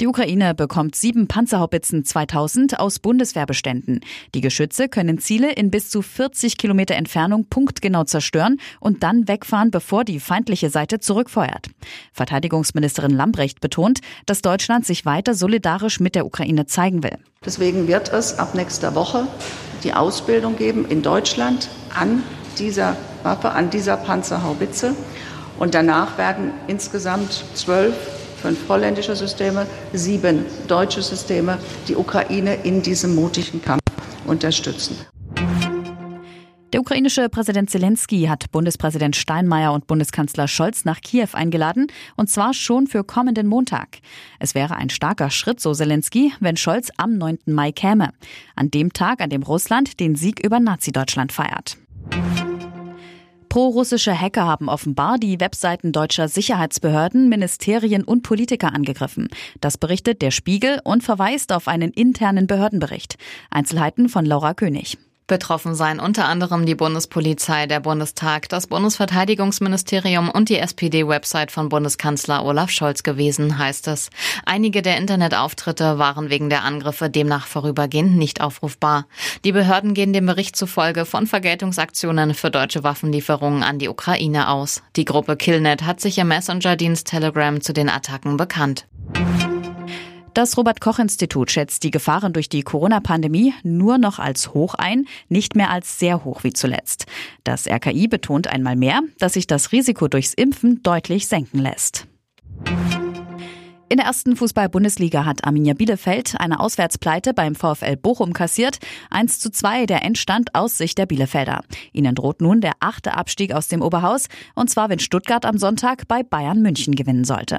Die Ukraine bekommt sieben Panzerhaubitzen 2000 aus Bundeswehrbeständen. Die Geschütze können Ziele in bis zu 40 Kilometer Entfernung punktgenau zerstören und dann wegfahren, bevor die feindliche Seite zurückfeuert. Verteidigungsministerin Lambrecht betont, dass Deutschland sich weiter solidarisch mit der Ukraine zeigen will. Deswegen wird es ab nächster Woche die Ausbildung geben in Deutschland an dieser Waffe, an dieser Panzerhaubitze. Und danach werden insgesamt zwölf fünf holländische Systeme, sieben deutsche Systeme die Ukraine in diesem mutigen Kampf unterstützen. Der ukrainische Präsident Zelensky hat Bundespräsident Steinmeier und Bundeskanzler Scholz nach Kiew eingeladen, und zwar schon für kommenden Montag. Es wäre ein starker Schritt, so Zelensky, wenn Scholz am 9. Mai käme, an dem Tag, an dem Russland den Sieg über Nazi-Deutschland feiert. Pro-russische Hacker haben offenbar die Webseiten deutscher Sicherheitsbehörden, Ministerien und Politiker angegriffen. Das berichtet der Spiegel und verweist auf einen internen Behördenbericht. Einzelheiten von Laura König. Betroffen seien unter anderem die Bundespolizei, der Bundestag, das Bundesverteidigungsministerium und die SPD-Website von Bundeskanzler Olaf Scholz gewesen, heißt es. Einige der Internetauftritte waren wegen der Angriffe demnach vorübergehend nicht aufrufbar. Die Behörden gehen dem Bericht zufolge von Vergeltungsaktionen für deutsche Waffenlieferungen an die Ukraine aus. Die Gruppe Killnet hat sich im Messenger-Dienst Telegram zu den Attacken bekannt. Das Robert Koch Institut schätzt die Gefahren durch die Corona-Pandemie nur noch als hoch ein, nicht mehr als sehr hoch wie zuletzt. Das RKI betont einmal mehr, dass sich das Risiko durchs Impfen deutlich senken lässt. In der ersten Fußball-Bundesliga hat Arminia Bielefeld eine Auswärtspleite beim VfL Bochum kassiert. 1 zu 2 der Endstand aus Sicht der Bielefelder. Ihnen droht nun der achte Abstieg aus dem Oberhaus, und zwar wenn Stuttgart am Sonntag bei Bayern München gewinnen sollte.